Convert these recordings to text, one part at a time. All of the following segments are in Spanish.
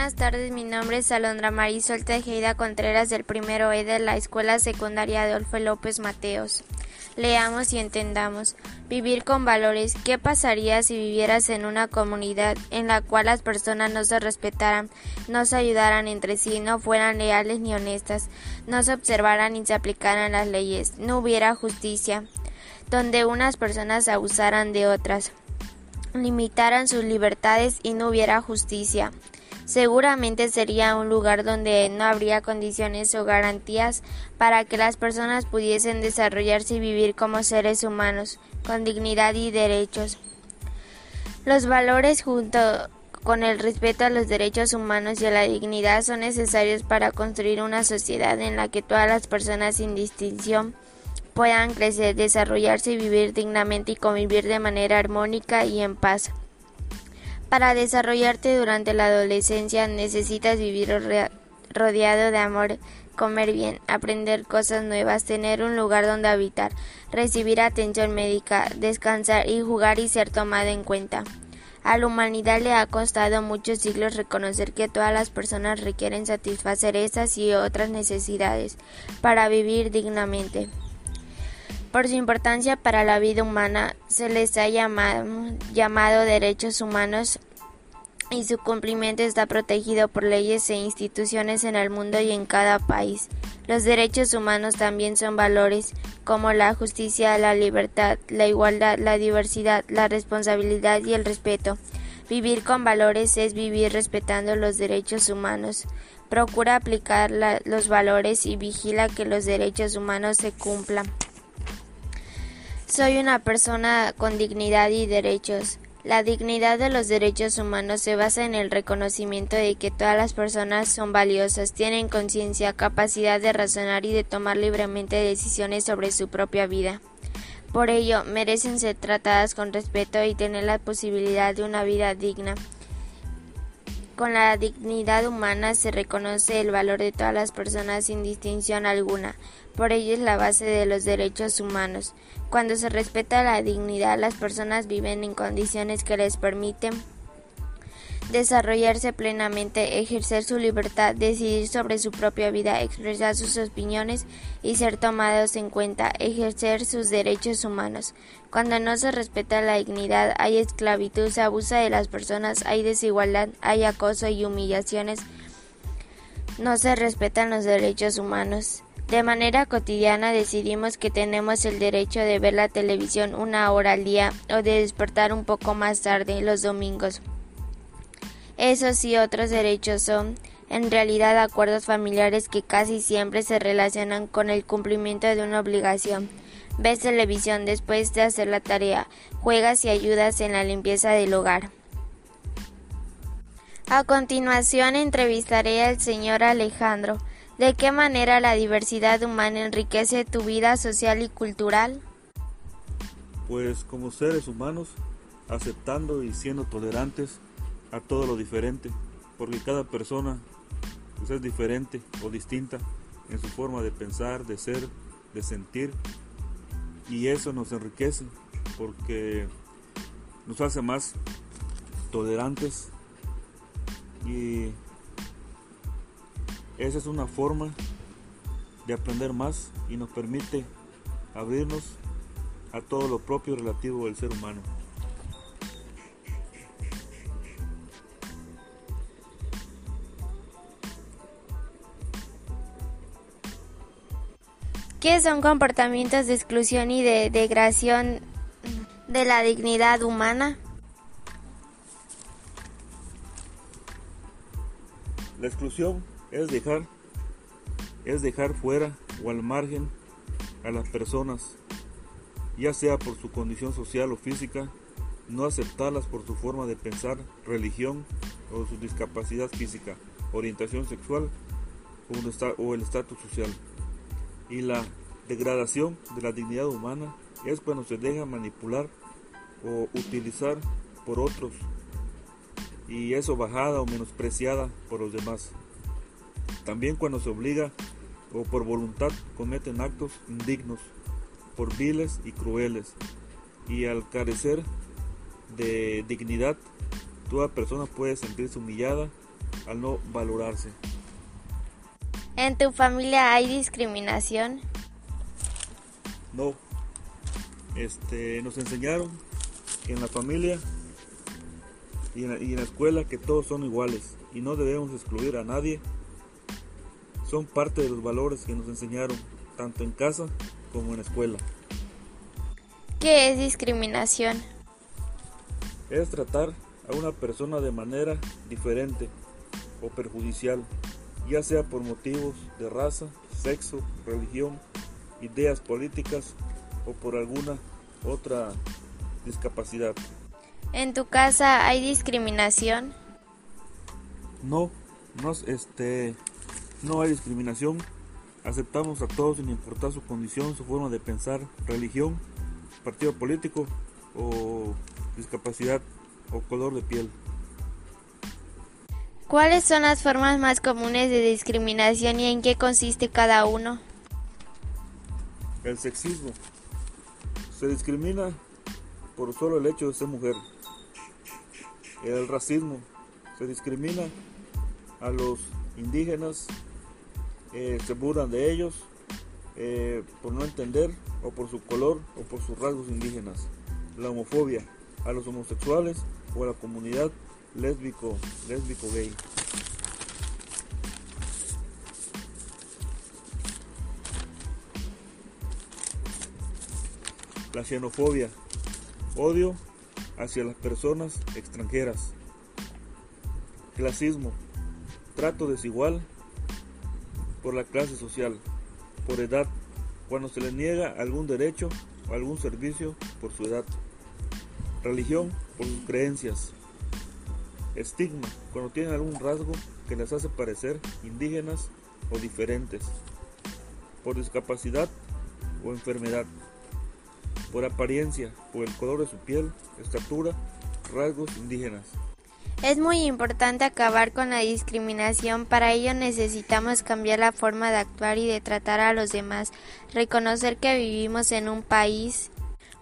Buenas tardes, mi nombre es Alondra Marisol Tejeda Contreras del primero E de la Escuela Secundaria Adolfo López Mateos. Leamos y entendamos. Vivir con valores. ¿Qué pasaría si vivieras en una comunidad en la cual las personas no se respetaran, no se ayudaran entre sí, no fueran leales ni honestas, no se observaran ni se aplicaran las leyes, no hubiera justicia, donde unas personas abusaran de otras, limitaran sus libertades y no hubiera justicia? Seguramente sería un lugar donde no habría condiciones o garantías para que las personas pudiesen desarrollarse y vivir como seres humanos, con dignidad y derechos. Los valores junto con el respeto a los derechos humanos y a la dignidad son necesarios para construir una sociedad en la que todas las personas sin distinción puedan crecer, desarrollarse y vivir dignamente y convivir de manera armónica y en paz. Para desarrollarte durante la adolescencia necesitas vivir rodeado de amor, comer bien, aprender cosas nuevas, tener un lugar donde habitar, recibir atención médica, descansar y jugar y ser tomado en cuenta. A la humanidad le ha costado muchos siglos reconocer que todas las personas requieren satisfacer esas y otras necesidades para vivir dignamente. Por su importancia para la vida humana, se les ha llamado, derechos humanos y su cumplimiento está protegido por leyes e instituciones en el mundo y en cada país. Los derechos humanos también son valores como la justicia, la libertad, la igualdad, la diversidad, la responsabilidad y el respeto. Vivir con valores es vivir respetando los derechos humanos. Procura aplicar los valores y vigila que los derechos humanos se cumplan. Soy una persona con dignidad y derechos. La dignidad de los derechos humanos se basa en el reconocimiento de que todas las personas son valiosas, tienen conciencia, capacidad de razonar y de tomar libremente decisiones sobre su propia vida. Por ello, merecen ser tratadas con respeto y tener la posibilidad de una vida digna. Con la dignidad humana se reconoce el valor de todas las personas sin distinción alguna. Por ello es la base de los derechos humanos. Cuando se respeta la dignidad, las personas viven en condiciones que les permiten desarrollarse plenamente, ejercer su libertad, decidir sobre su propia vida, expresar sus opiniones y ser tomados en cuenta, ejercer sus derechos humanos. Cuando no se respeta la dignidad, hay esclavitud, se abusa de las personas, hay desigualdad, hay acoso y humillaciones. No se respetan los derechos humanos. De manera cotidiana decidimos que tenemos el derecho de ver la televisión una hora al día o de despertar un poco más tarde los domingos. Esos y otros derechos son, en realidad, acuerdos familiares que casi siempre se relacionan con el cumplimiento de una obligación. Ves televisión después de hacer la tarea, juegas y ayudas en la limpieza del hogar. A continuación entrevistaré al señor Alejandro. ¿De qué manera la diversidad humana enriquece tu vida social y cultural? Pues como seres humanos, aceptando y siendo tolerantes, a todo lo diferente, porque cada persona pues, es diferente o distinta en su forma de pensar, de ser, de sentir, y eso nos enriquece porque nos hace más tolerantes y esa es una forma de aprender más y nos permite abrirnos a todo lo propio relativo del ser humano. ¿Qué son comportamientos de exclusión y de degradación de la dignidad humana? La exclusión es dejar es dejar fuera o al margen a las personas, ya sea por su condición social o física, no aceptarlas por su forma de pensar, religión o su discapacidad física, orientación sexual o el estatus social y la degradación de la dignidad humana es cuando se deja manipular o utilizar por otros y eso bajada o menospreciada por los demás. También cuando se obliga o por voluntad cometen actos indignos, por viles y crueles. Y al carecer de dignidad, toda persona puede sentirse humillada, al no valorarse. ¿En tu familia hay discriminación? No. Este, nos enseñaron que en la familia y en la, y en la escuela que todos son iguales y no debemos excluir a nadie. Son parte de los valores que nos enseñaron tanto en casa como en la escuela. ¿Qué es discriminación? Es tratar a una persona de manera diferente o perjudicial, ya sea por motivos de raza, sexo, religión, ideas políticas o por alguna otra discapacidad. ¿En tu casa hay discriminación? No, no, este, no hay discriminación. Aceptamos a todos sin importar su condición, su forma de pensar, religión, partido político o discapacidad o color de piel. ¿Cuáles son las formas más comunes de discriminación y en qué consiste cada uno? El sexismo. Se discrimina por solo el hecho de ser mujer. El racismo. Se discrimina a los indígenas, eh, se burlan de ellos eh, por no entender o por su color o por sus rasgos indígenas. La homofobia a los homosexuales o a la comunidad lésbico, lésbico gay. La xenofobia, odio hacia las personas extranjeras. Clasismo, trato desigual por la clase social, por edad, cuando se le niega algún derecho o algún servicio por su edad. Religión, por sus creencias. Estigma, cuando tienen algún rasgo que les hace parecer indígenas o diferentes. Por discapacidad o enfermedad. Por apariencia, por el color de su piel, estatura, rasgos indígenas. Es muy importante acabar con la discriminación, para ello necesitamos cambiar la forma de actuar y de tratar a los demás, reconocer que vivimos en un país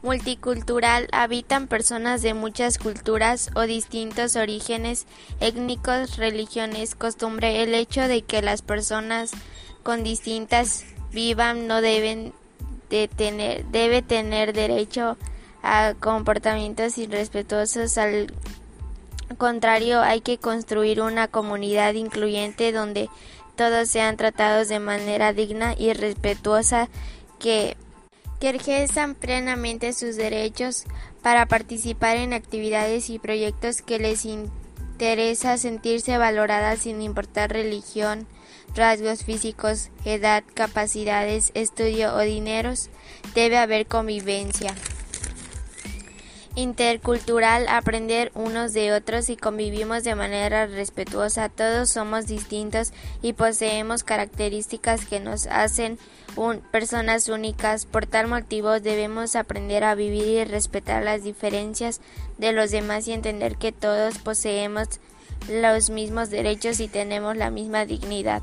multicultural, habitan personas de muchas culturas o distintos orígenes étnicos, religiones, costumbre, el hecho de que las personas con distintas vivan no deben de tener, debe tener derecho a comportamientos irrespetuosos. Al contrario, hay que construir una comunidad incluyente donde todos sean tratados de manera digna y respetuosa, que, que ejerzan plenamente sus derechos para participar en actividades y proyectos que les interesa sentirse valoradas sin importar religión, rasgos físicos, edad, capacidades, estudio o dineros. Debe haber convivencia intercultural, aprender unos de otros y convivimos de manera respetuosa. Todos somos distintos y poseemos características que nos hacen personas únicas. Por tal motivo debemos aprender a vivir y respetar las diferencias de los demás y entender que todos poseemos los mismos derechos y tenemos la misma dignidad.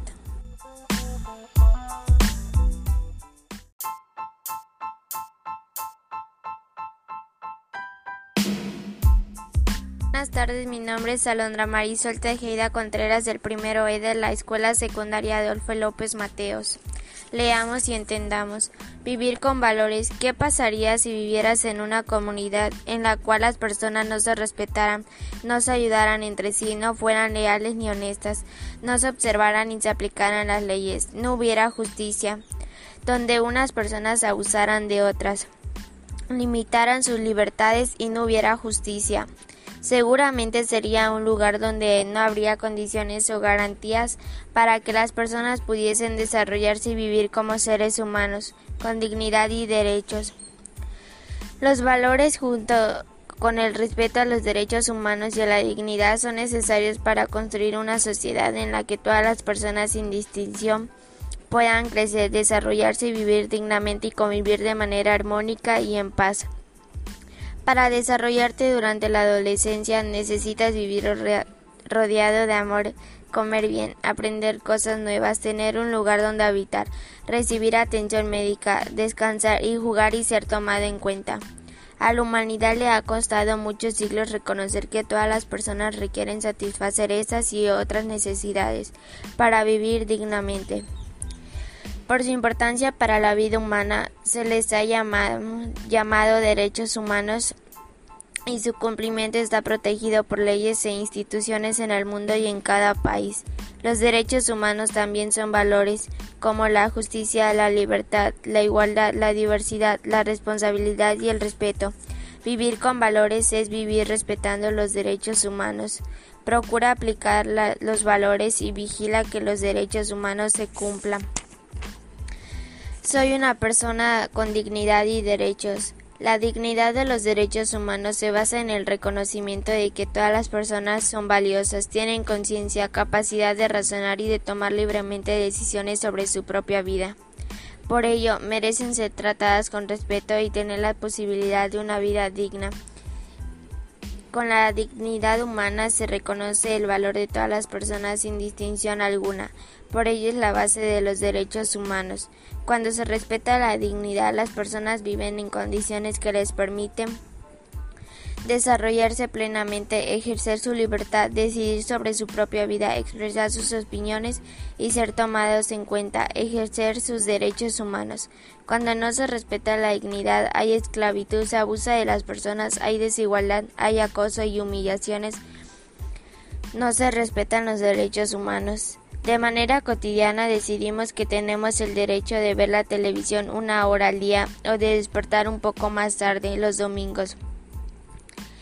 Buenas tardes, mi nombre es Alondra Marisol Tejeda Contreras del primero E de la Escuela Secundaria Adolfo López Mateos. Leamos y entendamos. Vivir con valores. ¿Qué pasaría si vivieras en una comunidad en la cual las personas no se respetaran, no se ayudaran entre sí, no fueran leales ni honestas, no se observaran ni se aplicaran las leyes, no hubiera justicia, donde unas personas abusaran de otras, limitaran sus libertades y no hubiera justicia? Seguramente sería un lugar donde no habría condiciones o garantías para que las personas pudiesen desarrollarse y vivir como seres humanos, con dignidad y derechos. Los valores junto con el respeto a los derechos humanos y a la dignidad son necesarios para construir una sociedad en la que todas las personas sin distinción puedan crecer, desarrollarse y vivir dignamente y convivir de manera armónica y en paz. Para desarrollarte durante la adolescencia necesitas vivir rodeado de amor, comer bien, aprender cosas nuevas, tener un lugar donde habitar, recibir atención médica, descansar y jugar y ser tomado en cuenta. A la humanidad le ha costado muchos siglos reconocer que todas las personas requieren satisfacer esas y otras necesidades para vivir dignamente. Por su importancia para la vida humana, se les ha llamado, derechos humanos y su cumplimiento está protegido por leyes e instituciones en el mundo y en cada país. Los derechos humanos también son valores como la justicia, la libertad, la igualdad, la diversidad, la responsabilidad y el respeto. Vivir con valores es vivir respetando los derechos humanos. Procura aplicar los valores y vigila que los derechos humanos se cumplan. Soy una persona con dignidad y derechos. La dignidad de los derechos humanos se basa en el reconocimiento de que todas las personas son valiosas, tienen conciencia, capacidad de razonar y de tomar libremente decisiones sobre su propia vida. Por ello, merecen ser tratadas con respeto y tener la posibilidad de una vida digna. Con la dignidad humana se reconoce el valor de todas las personas sin distinción alguna. Por ello es la base de los derechos humanos. Cuando se respeta la dignidad, las personas viven en condiciones que les permiten desarrollarse plenamente, ejercer su libertad, decidir sobre su propia vida, expresar sus opiniones y ser tomados en cuenta, ejercer sus derechos humanos. Cuando no se respeta la dignidad, hay esclavitud, se abusa de las personas, hay desigualdad, hay acoso y humillaciones. No se respetan los derechos humanos. De manera cotidiana decidimos que tenemos el derecho de ver la televisión una hora al día o de despertar un poco más tarde los domingos.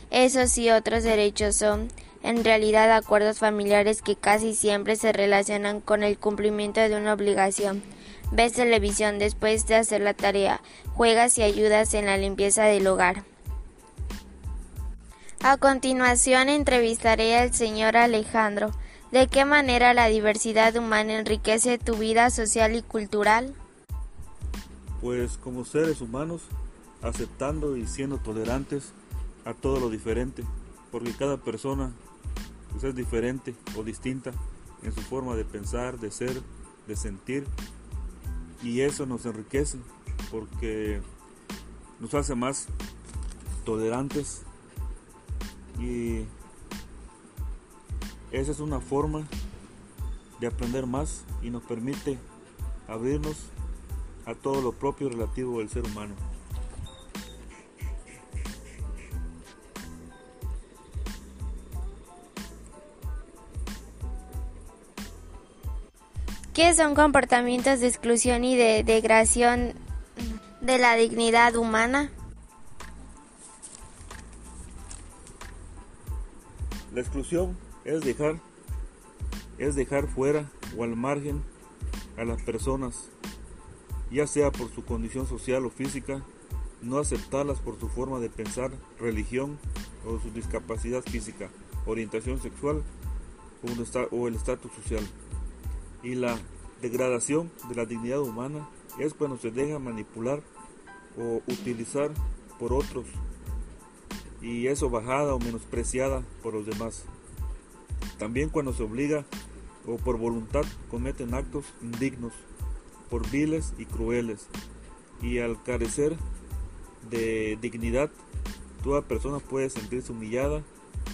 Esos y otros derechos son, en realidad, acuerdos familiares que casi siempre se relacionan con el cumplimiento de una obligación. Ves televisión después de hacer la tarea, juegas y ayudas en la limpieza del hogar. A continuación entrevistaré al señor Alejandro. ¿De qué manera la diversidad humana enriquece tu vida social y cultural? Pues como seres humanos, aceptando y siendo tolerantes, a todo lo diferente, porque cada persona pues, es diferente o distinta en su forma de pensar, de ser, de sentir, y eso nos enriquece porque nos hace más tolerantes y esa es una forma de aprender más y nos permite abrirnos a todo lo propio relativo del ser humano. ¿Qué son comportamientos de exclusión y de degradación de la dignidad humana? La exclusión es dejar es dejar fuera o al margen a las personas, ya sea por su condición social o física, no aceptarlas por su forma de pensar, religión o su discapacidad física, orientación sexual o el estatus social y la degradación de la dignidad humana es cuando se deja manipular o utilizar por otros y eso bajada o menospreciada por los demás. También cuando se obliga o por voluntad cometen actos indignos, por viles y crueles, y al carecer de dignidad, toda persona puede sentirse humillada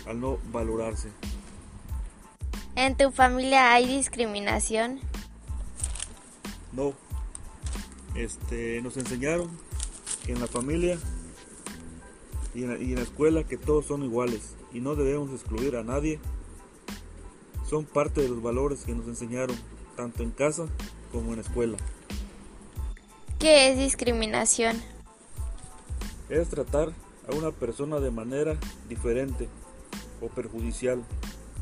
al no valorarse. ¿En tu familia hay discriminación? No. Este, nos enseñaron que en la familia y en la, y en la escuela que todos son iguales y no debemos excluir a nadie. Son parte de los valores que nos enseñaron tanto en casa como en la escuela. ¿Qué es discriminación? Es tratar a una persona de manera diferente o perjudicial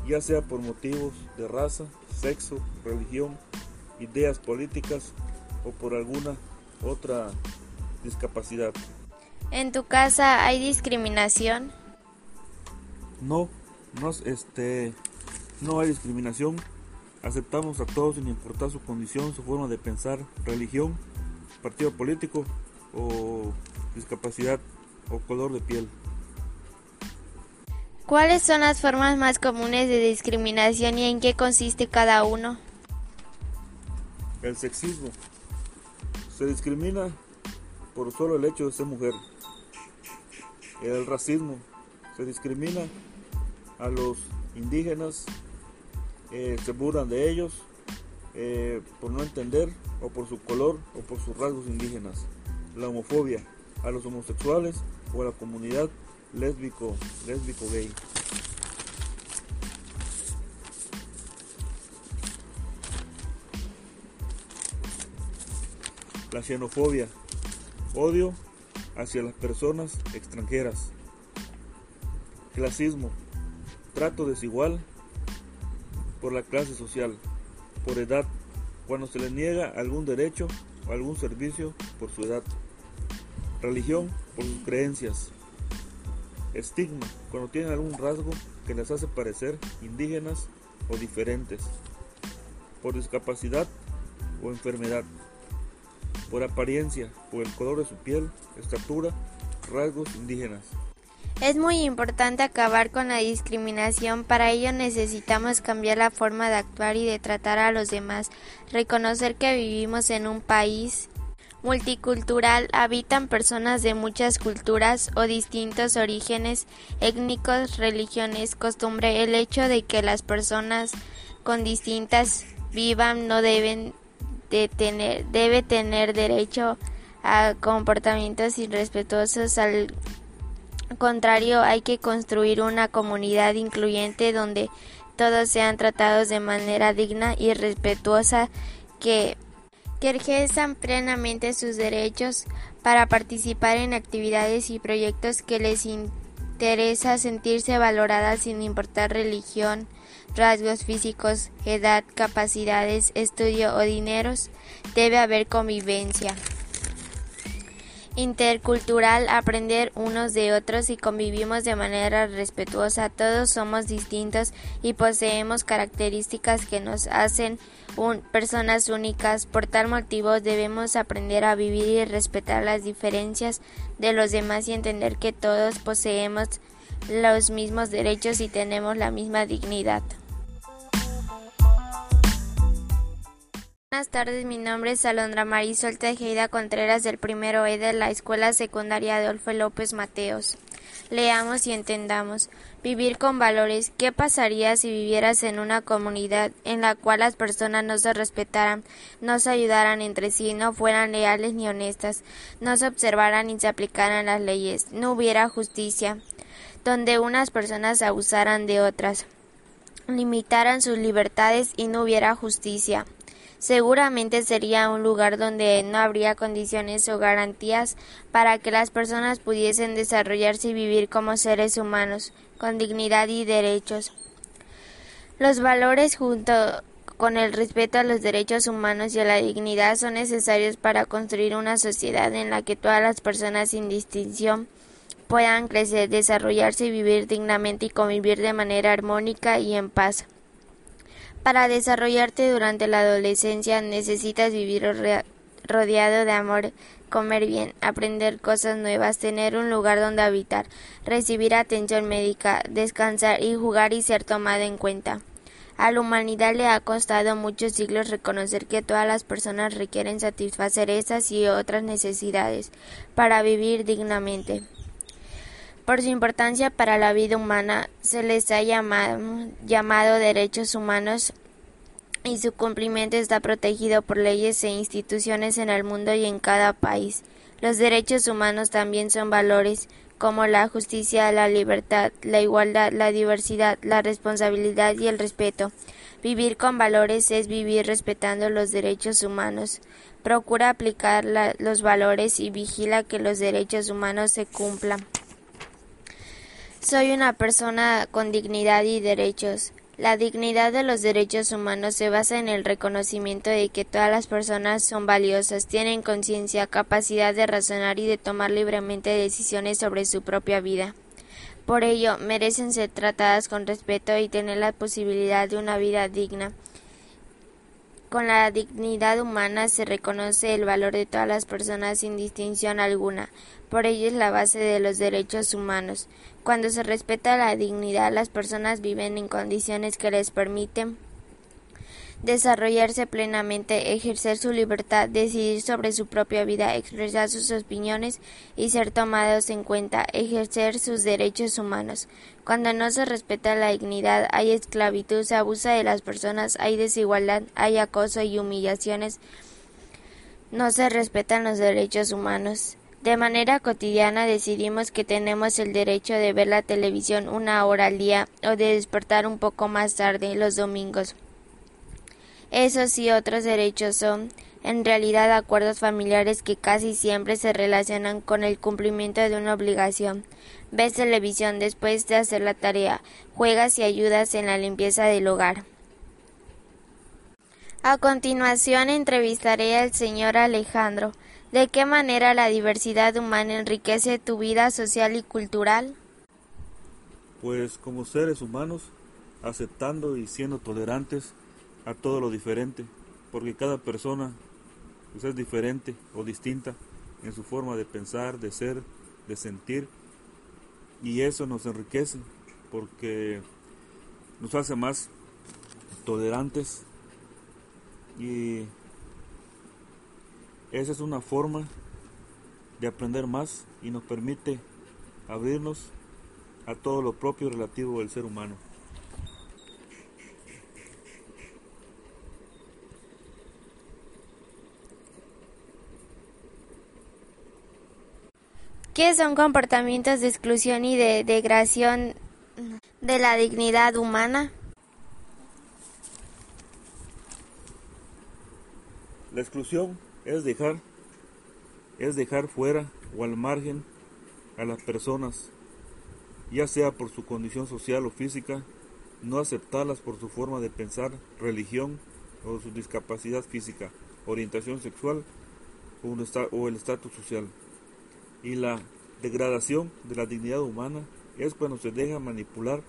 ya sea por motivos de raza, sexo, religión, ideas políticas o por alguna otra discapacidad. ¿En tu casa hay discriminación? No, no, este, no hay discriminación. Aceptamos a todos sin importar su condición, su forma de pensar, religión, partido político o discapacidad o color de piel. ¿Cuáles son las formas más comunes de discriminación y en qué consiste cada uno? El sexismo. Se discrimina por solo el hecho de ser mujer. El racismo. Se discrimina a los indígenas, eh, se burlan de ellos eh, por no entender o por su color o por sus rasgos indígenas. La homofobia a los homosexuales o a la comunidad lésbico, lésbico gay. La xenofobia, odio hacia las personas extranjeras. Clasismo, trato desigual por la clase social, por edad, cuando se le niega algún derecho o algún servicio por su edad. Religión, por sus creencias. Estigma, cuando tienen algún rasgo que les hace parecer indígenas o diferentes. Por discapacidad o enfermedad. Por apariencia, por el color de su piel, estatura, rasgos indígenas. Es muy importante acabar con la discriminación, para ello necesitamos cambiar la forma de actuar y de tratar a los demás, reconocer que vivimos en un país multicultural, habitan personas de muchas culturas o distintos orígenes étnicos, religiones, costumbre. El hecho de que las personas con distintas vivan no deben de tener, debe tener derecho a comportamientos irrespetuosos al contrario, hay que construir una comunidad incluyente donde todos sean tratados de manera digna y respetuosa, que, que ejerzan plenamente sus derechos para participar en actividades y proyectos que les interesa sentirse valoradas sin importar religión, rasgos físicos, edad, capacidades, estudio o dineros. Debe haber convivencia intercultural, aprender unos de otros y convivimos de manera respetuosa. Todos somos distintos y poseemos características que nos hacen personas únicas. Por tal motivo debemos aprender a vivir y respetar las diferencias de los demás y entender que todos poseemos los mismos derechos y tenemos la misma dignidad. Buenas tardes, mi nombre es Alondra Marisol Tejeda Contreras del primero E de la Escuela Secundaria Adolfo López Mateos. Leamos y entendamos. Vivir con valores. ¿Qué pasaría si vivieras en una comunidad en la cual las personas no se respetaran, no se ayudaran entre sí, no fueran leales ni honestas, no se observaran ni se aplicaran las leyes, no hubiera justicia, donde unas personas abusaran de otras, limitaran sus libertades y no hubiera justicia? Seguramente sería un lugar donde no habría condiciones o garantías para que las personas pudiesen desarrollarse y vivir como seres humanos, con dignidad y derechos. Los valores junto con el respeto a los derechos humanos y a la dignidad son necesarios para construir una sociedad en la que todas las personas sin distinción puedan crecer, desarrollarse y vivir dignamente y convivir de manera armónica y en paz. Para desarrollarte durante la adolescencia necesitas vivir rodeado de amor, comer bien, aprender cosas nuevas, tener un lugar donde habitar, recibir atención médica, descansar y jugar y ser tomado en cuenta. A la humanidad le ha costado muchos siglos reconocer que todas las personas requieren satisfacer esas y otras necesidades para vivir dignamente. Por su importancia para la vida humana, se les ha llamado, derechos humanos y su cumplimiento está protegido por leyes e instituciones en el mundo y en cada país. Los derechos humanos también son valores como la justicia, la libertad, la igualdad, la diversidad, la responsabilidad y el respeto. Vivir con valores es vivir respetando los derechos humanos. Procura aplicar los valores y vigila que los derechos humanos se cumplan. Soy una persona con dignidad y derechos. La dignidad de los derechos humanos se basa en el reconocimiento de que todas las personas son valiosas, tienen conciencia, capacidad de razonar y de tomar libremente decisiones sobre su propia vida. Por ello, merecen ser tratadas con respeto y tener la posibilidad de una vida digna. Con la dignidad humana se reconoce el valor de todas las personas sin distinción alguna. Por ello es la base de los derechos humanos. Cuando se respeta la dignidad, las personas viven en condiciones que les permiten desarrollarse plenamente, ejercer su libertad, decidir sobre su propia vida, expresar sus opiniones y ser tomados en cuenta, ejercer sus derechos humanos. Cuando no se respeta la dignidad, hay esclavitud, se abusa de las personas, hay desigualdad, hay acoso y humillaciones, no se respetan los derechos humanos. De manera cotidiana decidimos que tenemos el derecho de ver la televisión una hora al día o de despertar un poco más tarde los domingos. Esos y otros derechos son, en realidad, acuerdos familiares que casi siempre se relacionan con el cumplimiento de una obligación. Ves televisión después de hacer la tarea, juegas y ayudas en la limpieza del hogar. A continuación entrevistaré al señor Alejandro. ¿De qué manera la diversidad humana enriquece tu vida social y cultural? Pues como seres humanos, aceptando y siendo tolerantes a todo lo diferente, porque cada persona pues, es diferente o distinta en su forma de pensar, de ser, de sentir, y eso nos enriquece porque nos hace más tolerantes y esa es una forma de aprender más y nos permite abrirnos a todo lo propio relativo del ser humano. ¿Qué son comportamientos de exclusión y de degradación de la dignidad humana? La exclusión es dejar es dejar fuera o al margen a las personas, ya sea por su condición social o física, no aceptarlas por su forma de pensar, religión o su discapacidad física, orientación sexual o el estatus social. Y la degradación de la dignidad humana es cuando se deja manipular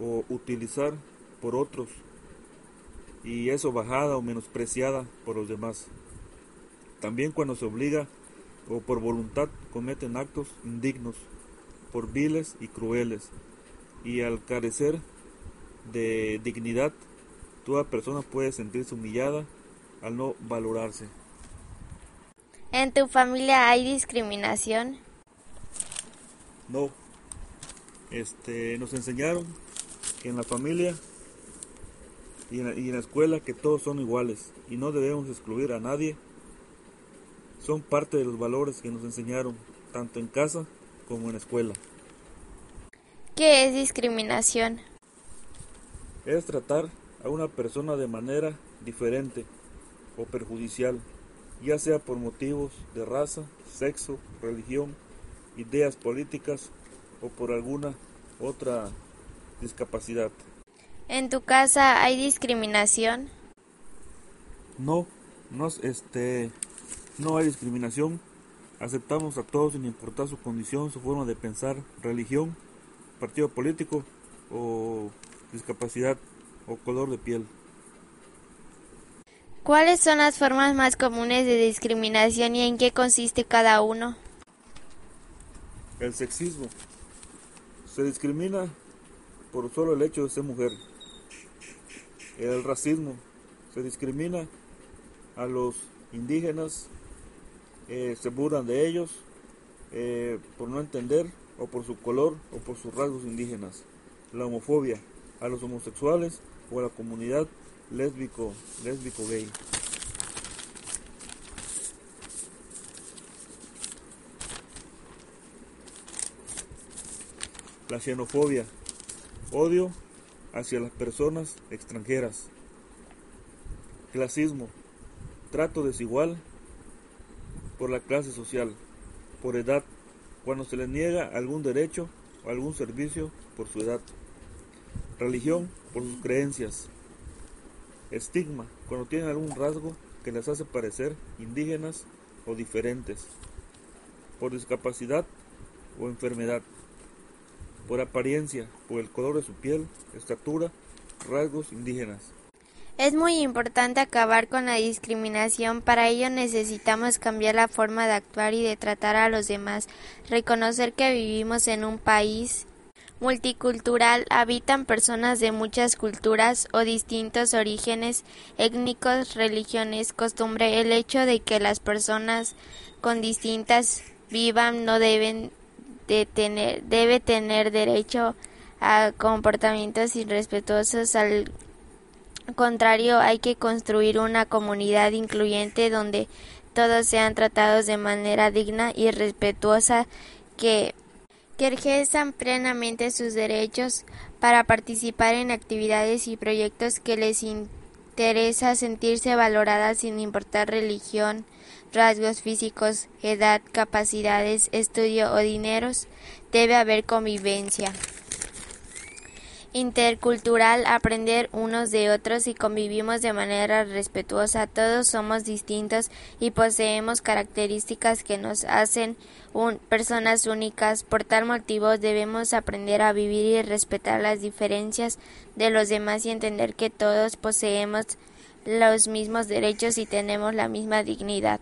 o utilizar por otros y eso bajada o menospreciada por los demás. También cuando se obliga o por voluntad cometen actos indignos, por viles y crueles, y al carecer de dignidad, toda persona puede sentirse humillada al no valorarse. ¿En tu familia hay discriminación? No. Este, nos enseñaron que en la familia y en la, y en la escuela que todos son iguales y no debemos excluir a nadie. Son parte de los valores que nos enseñaron, tanto en casa como en la escuela. ¿Qué es discriminación? Es tratar a una persona de manera diferente o perjudicial, ya sea por motivos de raza, sexo, religión, ideas políticas o por alguna otra discapacidad. ¿En tu casa hay discriminación? No, no, este, no hay discriminación. Aceptamos a todos sin importar su condición, su forma de pensar, religión, partido político o discapacidad o color de piel. ¿Cuáles son las formas más comunes de discriminación y en qué consiste cada uno? El sexismo. Se discrimina por solo el hecho de ser mujer. El racismo. Se discrimina a los indígenas, eh, se burlan de ellos eh, por no entender o por su color o por sus rasgos indígenas. La homofobia a los homosexuales o a la comunidad lésbico, lésbico gay. La xenofobia, odio hacia las personas extranjeras. Clasismo, trato desigual por la clase social, por edad, cuando se les niega algún derecho o algún servicio por su edad. Religión, por sus creencias. Estigma, cuando tienen algún rasgo que les hace parecer indígenas o diferentes. Por discapacidad o enfermedad por apariencia, por el color de su piel, estatura, rasgos indígenas. Es muy importante acabar con la discriminación, para ello necesitamos cambiar la forma de actuar y de tratar a los demás, reconocer que vivimos en un país multicultural habitan personas de muchas culturas o distintos orígenes étnicos, religiones, costumbre. El hecho de que las personas con distintas vivan no deben de tener debe tener derecho a comportamientos irrespetuosos al contrario hay que construir una comunidad incluyente donde todos sean tratados de manera digna y respetuosa que que ejerzan plenamente sus derechos para participar en actividades y proyectos que les interesa sentirse valoradas sin importar religión, rasgos físicos, edad, capacidades, estudio o dineros, debe haber convivencia intercultural, aprender unos de otros y convivimos de manera respetuosa. Todos somos distintos y poseemos características que nos hacen personas únicas. Por tal motivo debemos aprender a vivir y respetar las diferencias de los demás y entender que todos poseemos los mismos derechos y tenemos la misma dignidad.